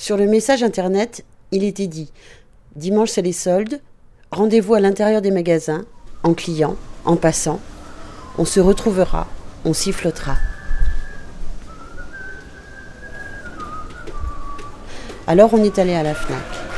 Sur le message internet, il était dit Dimanche, c'est les soldes. Rendez-vous à l'intérieur des magasins, en client, en passant. On se retrouvera, on sifflotera. Alors on est allé à la FNAC.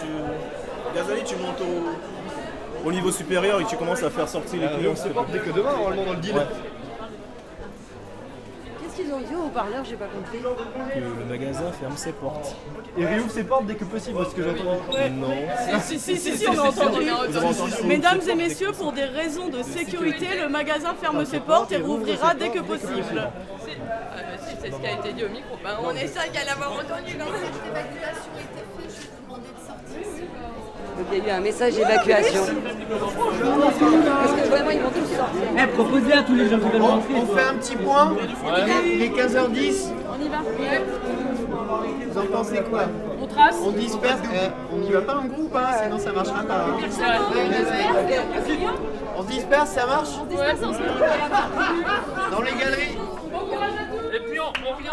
Tu... Gazali, tu montes au... niveau supérieur et tu commences à faire sortir les ah, clients. On dès que demain, normalement, dans le deal. Qu'est-ce qu'ils ont dit au parleur J'ai pas compris. Le magasin ferme ses portes. Et réouvre ses portes dès que possible, ce que j'entends. Non. Si, si, si, on a entendu. Mesdames et messieurs, pour des raisons de sécurité, le magasin ferme ses portes et rouvrira dès que possible c'est euh, ce qui a été dit au micro. Bah, on essaie qu'à l'avoir entendu dans cette évacuation il y a eu un message d'évacuation. Parce que vraiment, ils vont tous sortir. Eh, proposez à tous les gens qui veulent rentrer. On fait un petit point. Il est 15h10. On y va Vous en pensez quoi On trace On disperse. Eh, on n'y va pas en groupe, hein, sinon ça marchera pas. hein. On se disperse, ça marche Dans les galeries Et puis on, on vient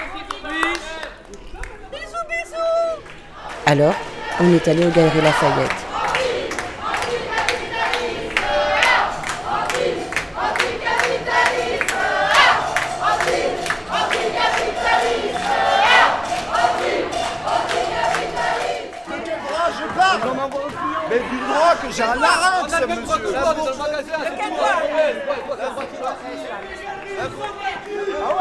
Alors, on est allé aux Galeries Lafayette. Que j'ai un larynx, monsieur Non,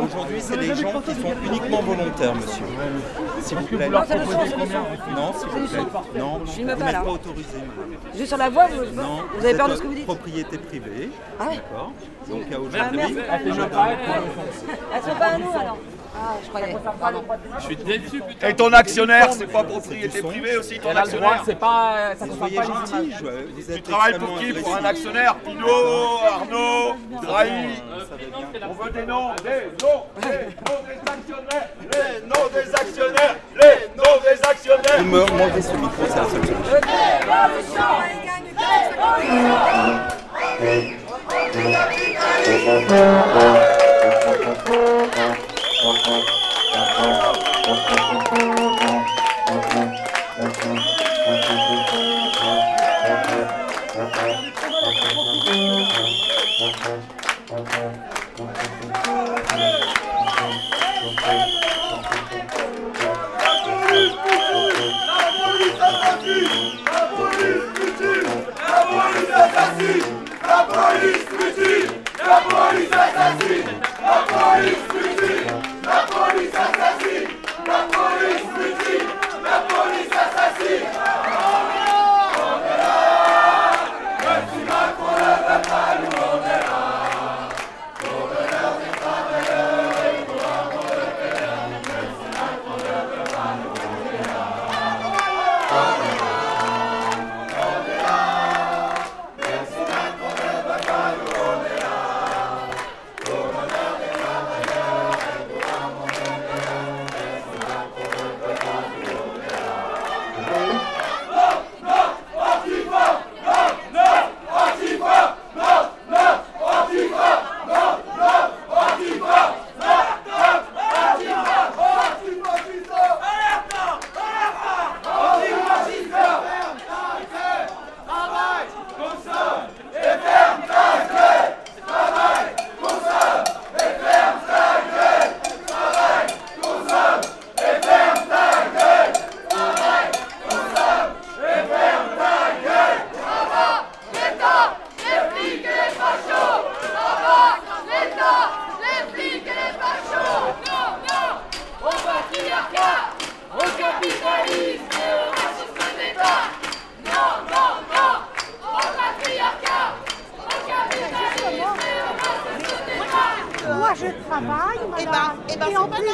Aujourd'hui, c'est des gens qui sont uniquement volontaires, monsieur. S'il vous plaît. Non, ne ne s'il vous plaît. Non, vous filme pas, là. pas autorisé. madame. Juste sur la voie, vous, Non, vous avez peur de ce que vous dites Propriété privée. Ah ouais D'accord. Donc à Ah aujourd'hui. merde, nous. Elles sont pas à nous alors ah, je croyais. Je suis déçu, putain. Et ton actionnaire, c'est pas propriété privée aussi, ton actionnaire C'est pas. Euh, ça soyez gentil. Tu travailles pour qui Pour un actionnaire Pinot, Arnaud, Drahi. On veut des noms, les noms, des actionnaires, les noms des actionnaires, les noms des actionnaires. Il me monter sur le micro, c'est la seule chose.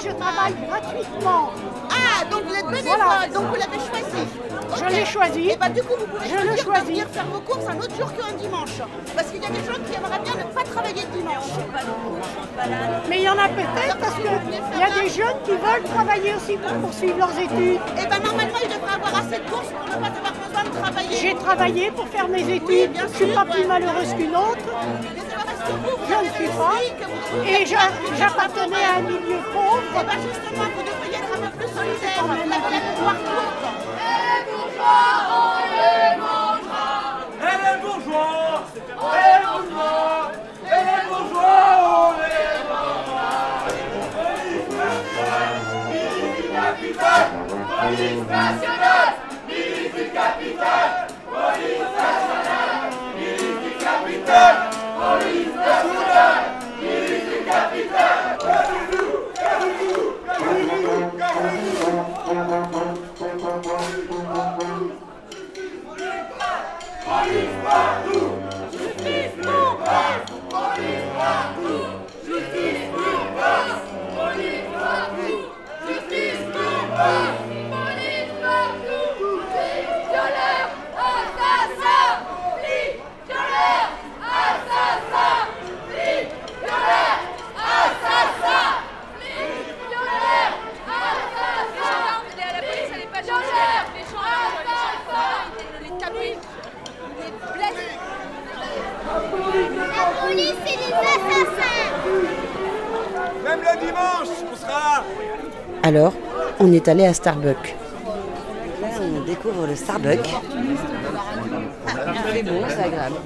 Je travaille gratuitement. Ah, donc vous êtes bénévole, Voilà. donc vous l'avez choisi. Je l'ai choisi. Et bah du coup, vous pouvez Je le choisir de venir faire vos courses un autre jour qu'un dimanche. Parce qu'il y a des gens qui aimeraient bien ne pas travailler le dimanche. Mais il y en a peut-être parce qu'il y a des jeunes qui veulent travailler aussi pour poursuivre leurs études. Et ben normalement, ils devraient avoir assez de courses pour ne pas avoir besoin de travailler. J'ai travaillé pour faire mes études. Oui, bien je suis sûr, pas ouais. plus malheureuse qu'une autre. Je ne suis pas. Et j'appartenais à un milieu pauvre. Et ben justement, vous devriez être un peu plus solidaire. Vous avez la mémoire courte. Et les bourgeois Et les bourgeois Et les bourgeois, on les mangera Police nationale, du capital Police nationale, Alors, on est allé à Starbucks. Là, on découvre le Starbucks. Il fait beau, c'est agréable.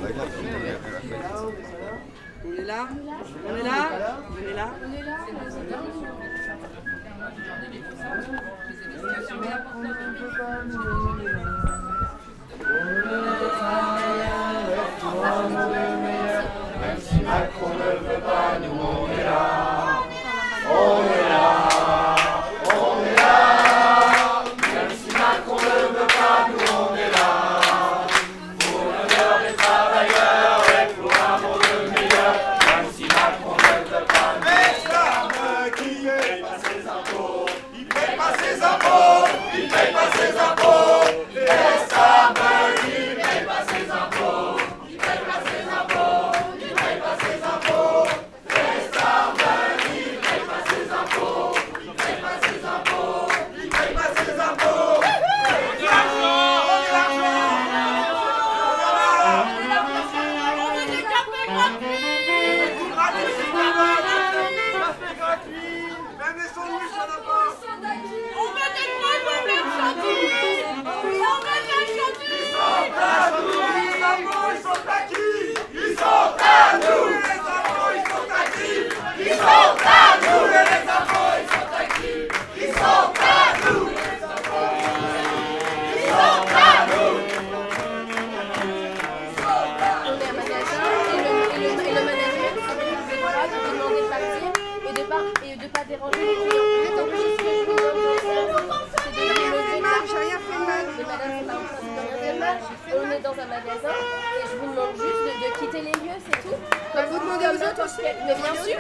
Mais bien sûr,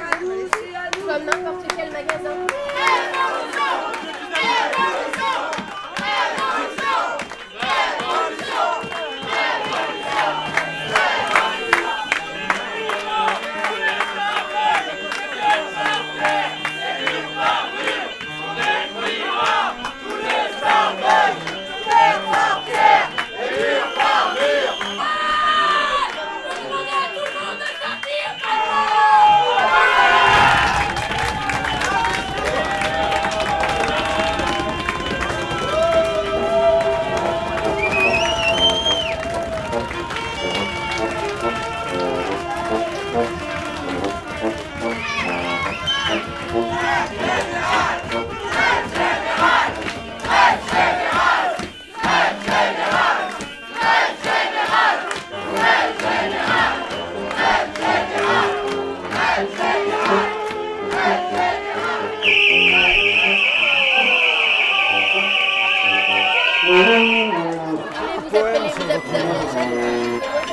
comme n'importe quel magasin.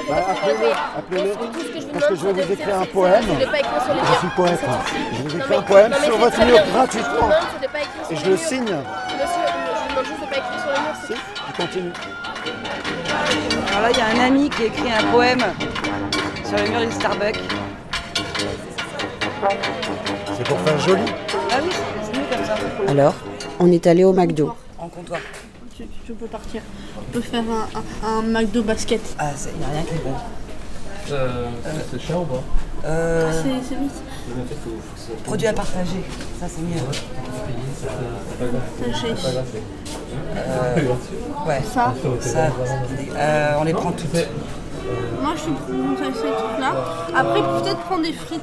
Bah, appelez-le, appelez-le. Parce que je vais vous écrire un poème. Je ne l'ai pas écrit sur les Je murs. suis poète. Je vous écris un poème sur votre mur gratuitement. Et je le signe. Monsieur, je vous demande juste de pas écrire sur c'est tout. Je continue. Alors là, il y a un ami qui écrit un poème sur le mur du Starbucks. C'est pour faire joli. Ah oui, c'est mieux comme ça. Alors, on est allé au McDo. En comptoir. Tu, tu peux partir. On peut faire un, un, un McDo basket. Ah, il n'y a rien qui est bon. Euh, c'est cher ou pas Euh, Ah, c'est c'est vite. produit à partager, ça c'est mieux. Sachet. Euh, ouais, Ça. ça. Euh, on les prend toutes. Moi, je suis pour ces ces trucs-là. Après, peut-être prendre des frites.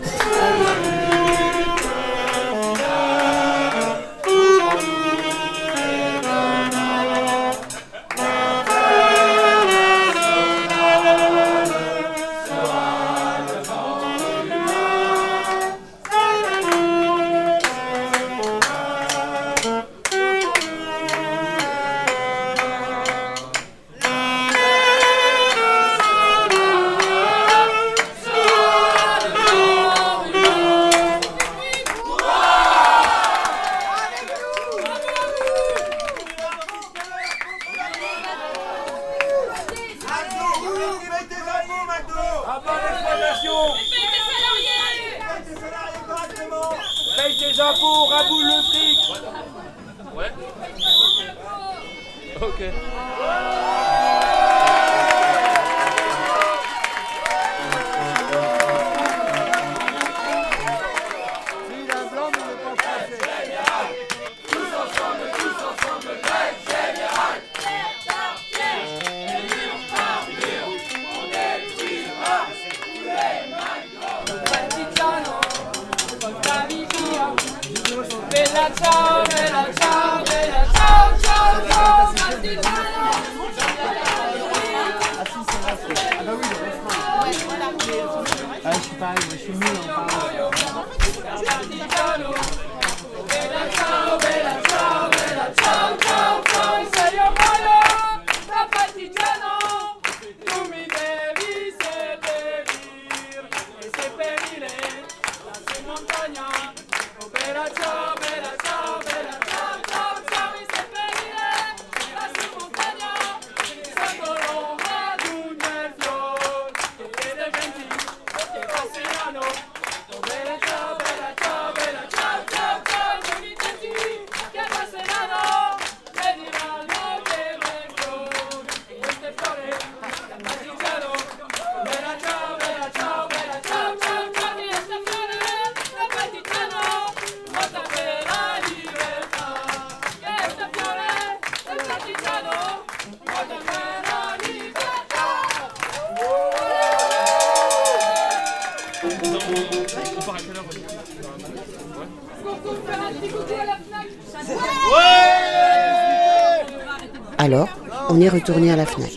Alors, on est retourné à la FNAC.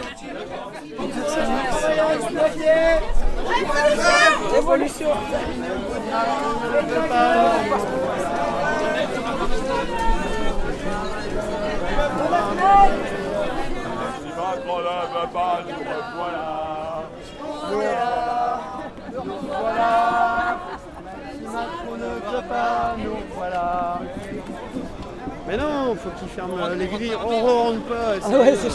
Évolution. On ne peut pas, nous voilà. Mais non, faut qu'il ferme euh, les grilles. On ne rentre pas. Ah ouais, c'est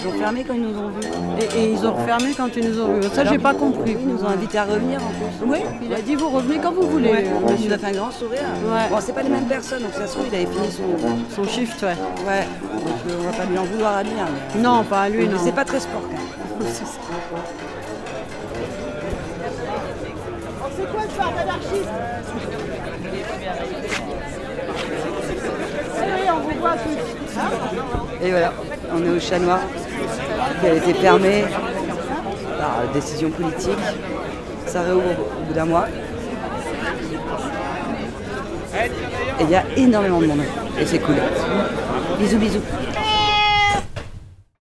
Ils ont fermé quand ils nous ont vus. Et, et ils ont refermé quand ils nous ont vus. Ça, j'ai pas compris. Ils nous ont invités à revenir en plus. Oui, il a dit vous revenez quand vous voulez. Ouais, euh, il monsieur. nous a fait un grand sourire. Ouais. Bon, c'est pas les mêmes personnes, donc ça se trouve, il avait fini son, Son shift, ouais. Ouais, donc euh, on va pas lui en vouloir à lui. hein, Non, pas à lui, non. C'est pas très sport quand même. C'est quoi le phare d'anarchiste Oui, Et voilà, on est au chat noir qui a été fermé par décision politique. Ça réouvre au bout d'un mois. Et il y a énormément de monde. Et c'est cool. Bisous, bisous.